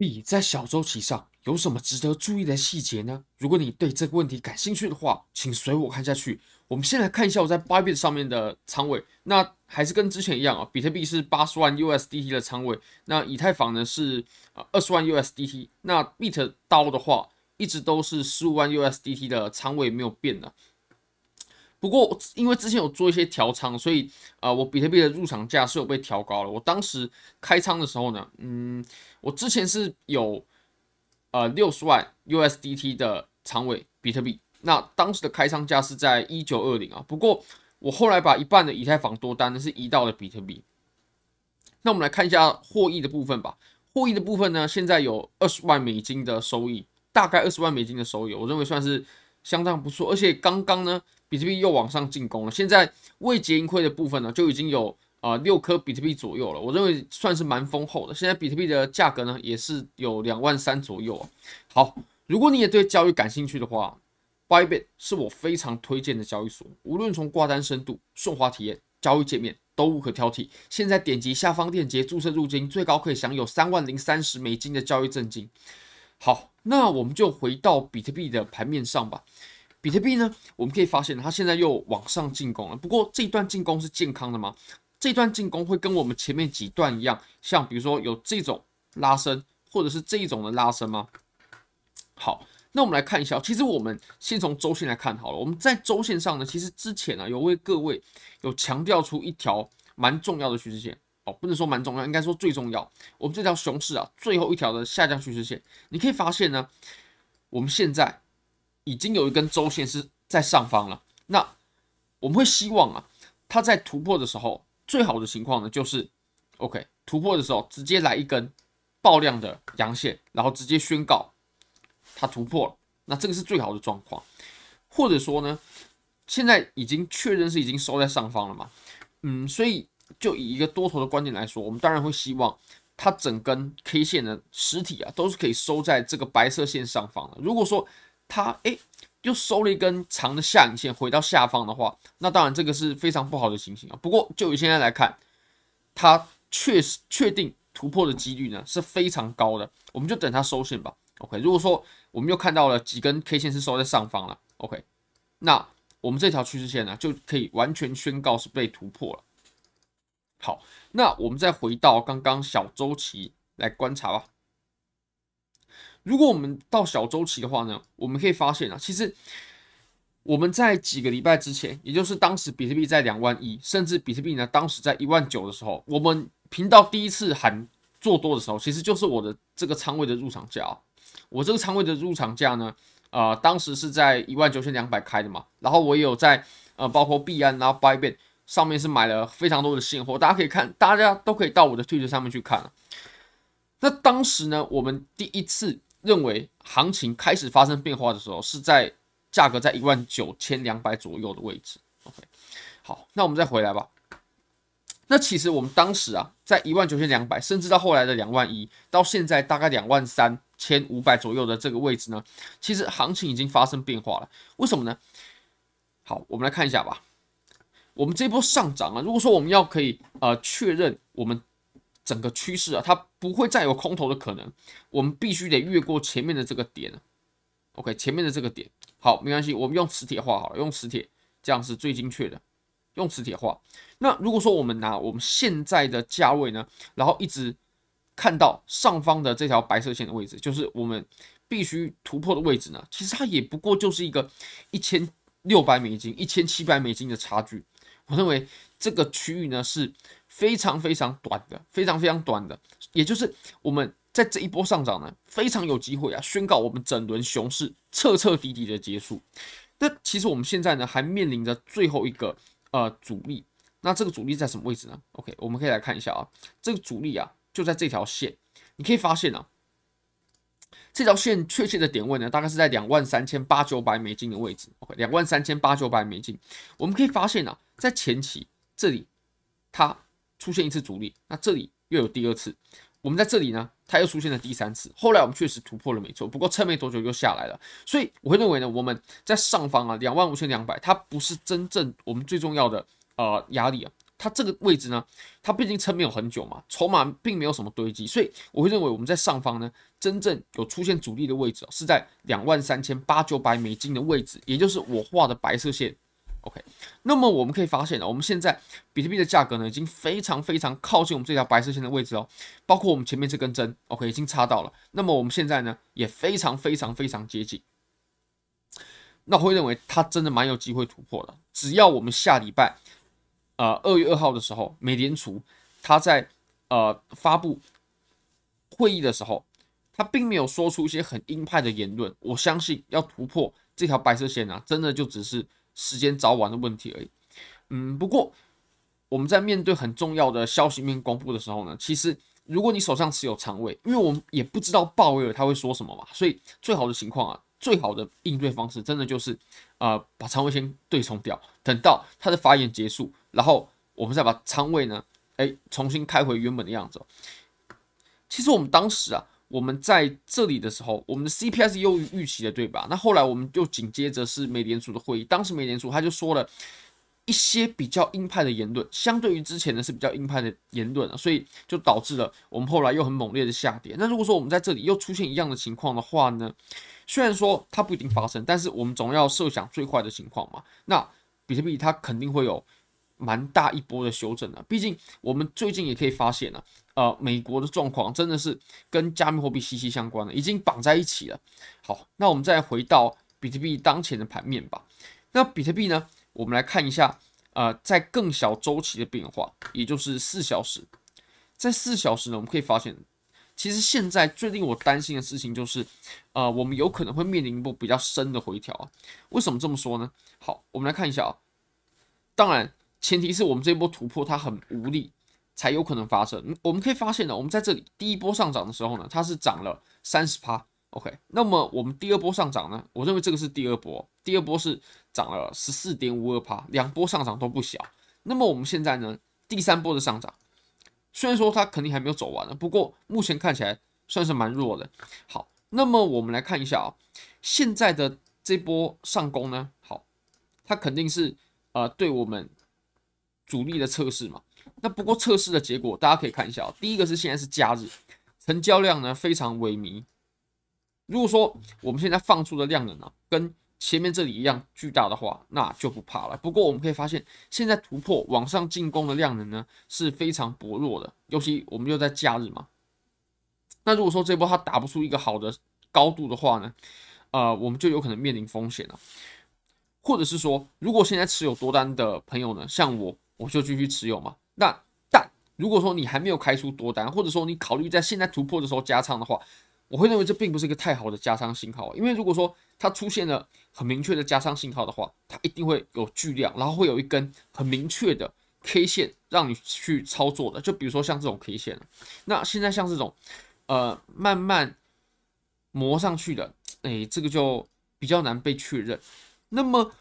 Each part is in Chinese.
币在小周期上有什么值得注意的细节呢？如果你对这个问题感兴趣的话，请随我看下去。我们先来看一下我在 Bybit 上面的仓位，那还是跟之前一样啊，比特币是八十万 USDT 的仓位，那以太坊呢是呃二十万 USDT，那 Bit 刀的话一直都是十五万 USDT 的仓位没有变的。不过，因为之前有做一些调仓，所以啊、我比特币的入场价是有被调高了。我当时开仓的时候呢，嗯，我之前是有呃六十万 USDT 的仓位比特币，那当时的开仓价是在一九二零啊。不过我后来把一半的以太坊多单呢是移到了比特币。那我们来看一下获益的部分吧。获益的部分呢，现在有二十万美金的收益，大概二十万美金的收益，我认为算是相当不错。而且刚刚呢。比特币又往上进攻了，现在未结盈亏的部分呢，就已经有啊六颗比特币左右了，我认为算是蛮丰厚的。现在比特币的价格呢，也是有两万三左右啊。好，如果你也对交易感兴趣的话，Bybit 是我非常推荐的交易所，无论从挂单深度、顺滑体验、交易界面都无可挑剔。现在点击下方链接注册入金，最高可以享有三万零三十美金的交易赠金。好，那我们就回到比特币的盘面上吧。比特币呢，我们可以发现它现在又往上进攻了。不过这一段进攻是健康的吗？这段进攻会跟我们前面几段一样，像比如说有这种拉升，或者是这一种的拉升吗？好，那我们来看一下。其实我们先从周线来看好了。我们在周线上呢，其实之前呢有为各位有强调出一条蛮重要的趋势线哦，不能说蛮重要，应该说最重要。我们这条熊市啊，最后一条的下降趋势线，你可以发现呢，我们现在。已经有一根周线是在上方了，那我们会希望啊，它在突破的时候，最好的情况呢就是，OK，突破的时候直接来一根爆量的阳线，然后直接宣告它突破了，那这个是最好的状况。或者说呢，现在已经确认是已经收在上方了嘛，嗯，所以就以一个多头的观点来说，我们当然会希望它整根 K 线的实体啊都是可以收在这个白色线上方的。如果说它诶又收了一根长的下影线回到下方的话，那当然这个是非常不好的情形啊。不过就以现在来看，它确实确定突破的几率呢是非常高的。我们就等它收线吧。OK，如果说我们又看到了几根 K 线是收在上方了，OK，那我们这条趋势线呢就可以完全宣告是被突破了。好，那我们再回到刚刚小周期来观察吧。如果我们到小周期的话呢，我们可以发现啊，其实我们在几个礼拜之前，也就是当时比特币在两万一，甚至比特币呢当时在一万九的时候，我们频道第一次喊做多的时候，其实就是我的这个仓位的入场价啊。我这个仓位的入场价呢，呃，当时是在一万九千两百开的嘛，然后我也有在呃，包括币安然后 Bybit 上面是买了非常多的现货，大家可以看，大家都可以到我的 t 恤上面去看啊。那当时呢，我们第一次。认为行情开始发生变化的时候，是在价格在一万九千两百左右的位置。OK，好，那我们再回来吧。那其实我们当时啊，在一万九千两百，甚至到后来的两万一，到现在大概两万三千五百左右的这个位置呢，其实行情已经发生变化了。为什么呢？好，我们来看一下吧。我们这波上涨啊，如果说我们要可以呃确认我们。整个趋势啊，它不会再有空头的可能，我们必须得越过前面的这个点。OK，前面的这个点，好，没关系，我们用磁铁画好了，用磁铁，这样是最精确的，用磁铁画。那如果说我们拿我们现在的价位呢，然后一直看到上方的这条白色线的位置，就是我们必须突破的位置呢，其实它也不过就是一个一千六百美金、一千七百美金的差距。我认为这个区域呢是。非常非常短的，非常非常短的，也就是我们在这一波上涨呢，非常有机会啊，宣告我们整轮熊市彻彻底底的结束。那其实我们现在呢，还面临着最后一个呃阻力。那这个阻力在什么位置呢？OK，我们可以来看一下啊，这个阻力啊就在这条线。你可以发现啊，这条线确切的点位呢，大概是在两万三千八九百美金的位置。OK，两万三千八九百美金。我们可以发现啊，在前期这里它。出现一次阻力，那这里又有第二次，我们在这里呢，它又出现了第三次。后来我们确实突破了，没错，不过撑没多久又下来了。所以我会认为呢，我们在上方啊，两万五千两百，它不是真正我们最重要的呃压力啊。它这个位置呢，它毕竟撑没有很久嘛，筹码并没有什么堆积，所以我会认为我们在上方呢，真正有出现阻力的位置是在两万三千八九百美金的位置，也就是我画的白色线。OK，那么我们可以发现呢，我们现在比特币的价格呢，已经非常非常靠近我们这条白色线的位置哦，包括我们前面这根针，OK，已经插到了。那么我们现在呢，也非常非常非常接近。那会认为它真的蛮有机会突破的，只要我们下礼拜，呃，二月二号的时候，美联储它在呃发布会议的时候，它并没有说出一些很鹰派的言论，我相信要突破这条白色线、啊，真的就只是。时间早晚的问题而已。嗯，不过我们在面对很重要的消息面公布的时候呢，其实如果你手上持有仓位，因为我们也不知道鲍威尔他会说什么嘛，所以最好的情况啊，最好的应对方式真的就是呃把仓位先对冲掉，等到他的发言结束，然后我们再把仓位呢，哎重新开回原本的样子。其实我们当时啊。我们在这里的时候，我们的 CPI 是优于预期的，对吧？那后来我们就紧接着是美联储的会议，当时美联储他就说了一些比较鹰派的言论，相对于之前呢是比较鹰派的言论，所以就导致了我们后来又很猛烈的下跌。那如果说我们在这里又出现一样的情况的话呢，虽然说它不一定发生，但是我们总要设想最坏的情况嘛。那比特币它肯定会有蛮大一波的修正的，毕竟我们最近也可以发现呢。呃，美国的状况真的是跟加密货币息息相关的，已经绑在一起了。好，那我们再回到比特币当前的盘面吧。那比特币呢，我们来看一下，呃，在更小周期的变化，也就是四小时。在四小时呢，我们可以发现，其实现在最令我担心的事情就是，呃，我们有可能会面临一波比较深的回调啊。为什么这么说呢？好，我们来看一下啊。当然，前提是我们这一波突破它很无力。才有可能发生。我们可以发现呢，我们在这里第一波上涨的时候呢，它是涨了三十趴。OK，那么我们第二波上涨呢，我认为这个是第二波，第二波是涨了十四点五二趴，两波上涨都不小。那么我们现在呢，第三波的上涨，虽然说它肯定还没有走完呢，不过目前看起来算是蛮弱的。好，那么我们来看一下啊，现在的这波上攻呢，好，它肯定是呃对我们主力的测试嘛。那不过测试的结果，大家可以看一下哦。第一个是现在是假日，成交量呢非常萎靡。如果说我们现在放出的量能呢，跟前面这里一样巨大的话，那就不怕了。不过我们可以发现，现在突破往上进攻的量能呢是非常薄弱的，尤其我们又在假日嘛。那如果说这波它打不出一个好的高度的话呢，呃，我们就有可能面临风险了。或者是说，如果现在持有多单的朋友呢，像我，我就继续持有嘛。那但如果说你还没有开出多单，或者说你考虑在现在突破的时候加仓的话，我会认为这并不是一个太好的加仓信号，因为如果说它出现了很明确的加仓信号的话，它一定会有巨量，然后会有一根很明确的 K 线让你去操作的。就比如说像这种 K 线，那现在像这种呃慢慢磨上去的，哎，这个就比较难被确认。那么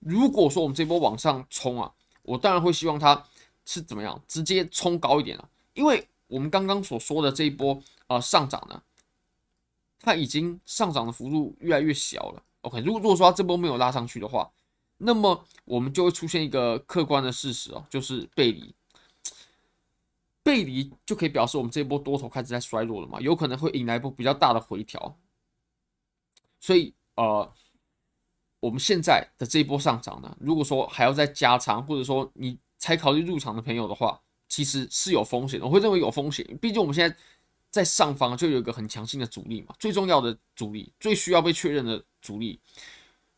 如果说我们这波往上冲啊，我当然会希望它。是怎么样？直接冲高一点了，因为我们刚刚所说的这一波呃上涨呢，它已经上涨的幅度越来越小了。OK，如果如果说它这波没有拉上去的话，那么我们就会出现一个客观的事实哦，就是背离，背离就可以表示我们这一波多头开始在衰弱了嘛，有可能会引来一波比较大的回调。所以呃，我们现在的这一波上涨呢，如果说还要再加仓，或者说你。才考虑入场的朋友的话，其实是有风险的。我会认为有风险，毕竟我们现在在上方就有一个很强劲的阻力嘛，最重要的阻力，最需要被确认的阻力。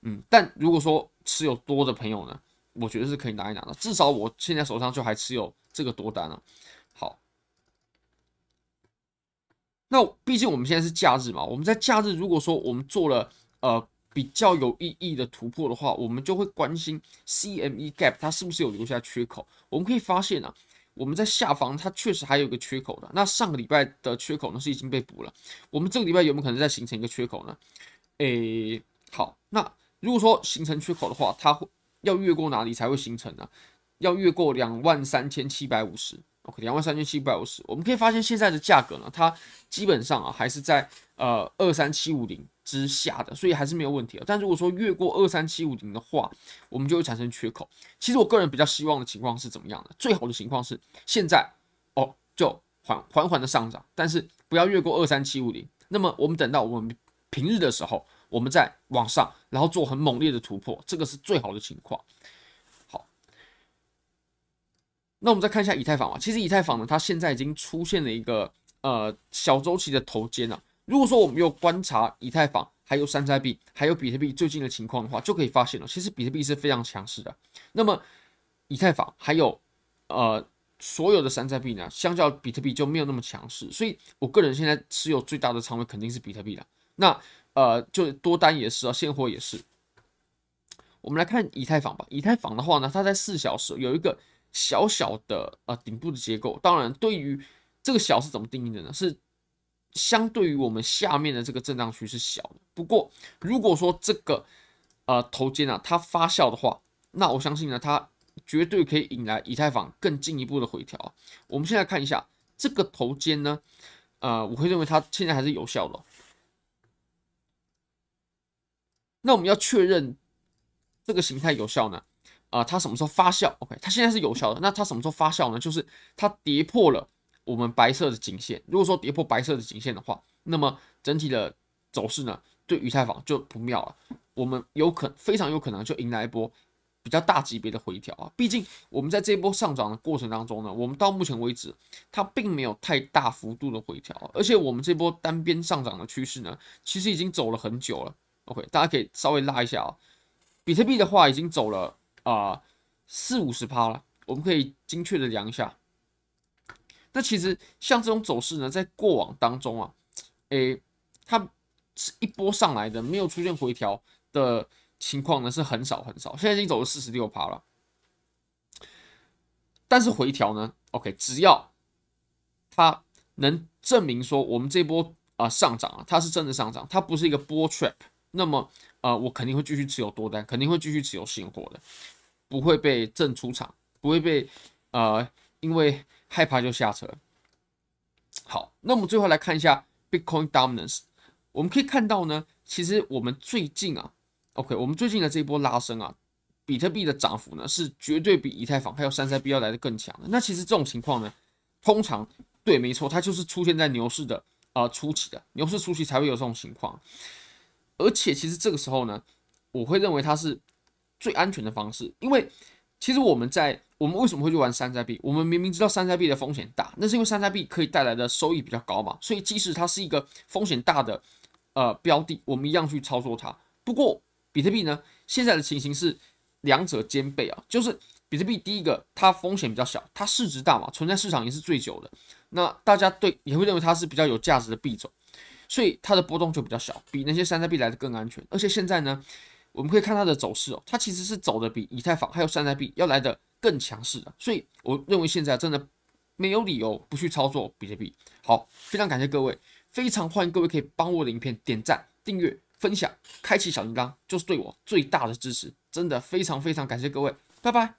嗯，但如果说持有多的朋友呢，我觉得是可以拿一拿的。至少我现在手上就还持有这个多单了。好，那毕竟我们现在是假日嘛，我们在假日如果说我们做了呃。比较有意义的突破的话，我们就会关心 CME Gap 它是不是有留下缺口。我们可以发现啊，我们在下方它确实还有一个缺口的。那上个礼拜的缺口呢是已经被补了。我们这个礼拜有没有可能再形成一个缺口呢？诶，好，那如果说形成缺口的话，它会要越过哪里才会形成呢？要越过两万三千七百五十。OK，两万三千七百五十。我们可以发现现在的价格呢，它基本上啊还是在呃二三七五零。之下的，所以还是没有问题的。但如果说越过二三七五零的话，我们就会产生缺口。其实我个人比较希望的情况是怎么样的？最好的情况是现在哦，就缓缓缓的上涨，但是不要越过二三七五零。那么我们等到我们平日的时候，我们再往上，然后做很猛烈的突破，这个是最好的情况。好，那我们再看一下以太坊啊，其实以太坊呢，它现在已经出现了一个呃小周期的头肩啊。如果说我们有观察以太坊、还有山寨币、还有比特币最近的情况的话，就可以发现了，其实比特币是非常强势的。那么以太坊还有呃所有的山寨币呢，相较比特币就没有那么强势。所以我个人现在持有最大的仓位肯定是比特币了。那呃就多单也是啊，现货也是。我们来看以太坊吧。以太坊的话呢，它在四小时有一个小小的呃顶部的结构。当然，对于这个小是怎么定义的呢？是相对于我们下面的这个震荡区是小的，不过如果说这个呃头肩啊它发酵的话，那我相信呢它绝对可以引来以太坊更进一步的回调。我们现在看一下这个头肩呢，呃，我会认为它现在还是有效的。那我们要确认这个形态有效呢，啊、它什么时候发酵？OK，它现在是有效的。那它什么时候发酵呢？就是它跌破了。我们白色的颈线，如果说跌破白色的颈线的话，那么整体的走势呢，对以太坊就不妙了。我们有可非常有可能就迎来一波比较大级别的回调啊。毕竟我们在这一波上涨的过程当中呢，我们到目前为止它并没有太大幅度的回调，而且我们这波单边上涨的趋势呢，其实已经走了很久了。OK，大家可以稍微拉一下啊。比特币的话已经走了啊四五十趴了，我们可以精确的量一下。那其实像这种走势呢，在过往当中啊，诶，它是一波上来的，没有出现回调的情况呢，是很少很少。现在已经走了四十六趴了，但是回调呢，OK，只要它能证明说我们这波啊、上涨啊，它是真的上涨，它不是一个波 trap，那么呃，我肯定会继续持有多单，肯定会继续持有现货的，不会被震出场，不会被呃，因为。害怕就下车。好，那我们最后来看一下 Bitcoin Dominance。我们可以看到呢，其实我们最近啊，OK，我们最近的这一波拉升啊，比特币的涨幅呢是绝对比以太坊还有山寨币要来的更强的。那其实这种情况呢，通常对，没错，它就是出现在牛市的啊、初期的牛市初期才会有这种情况。而且其实这个时候呢，我会认为它是最安全的方式，因为其实我们在我们为什么会去玩山寨币？我们明明知道山寨币的风险大，那是因为山寨币可以带来的收益比较高嘛。所以即使它是一个风险大的呃标的，我们一样去操作它。不过比特币呢，现在的情形是两者兼备啊，就是比特币第一个它风险比较小，它市值大嘛，存在市场也是最久的。那大家对也会认为它是比较有价值的币种，所以它的波动就比较小，比那些山寨币来的更安全。而且现在呢，我们可以看它的走势哦，它其实是走的比以太坊还有山寨币要来的。更强势的，所以我认为现在真的没有理由不去操作比特币。好，非常感谢各位，非常欢迎各位可以帮我的影片点赞、订阅、分享、开启小铃铛，就是对我最大的支持。真的非常非常感谢各位，拜拜。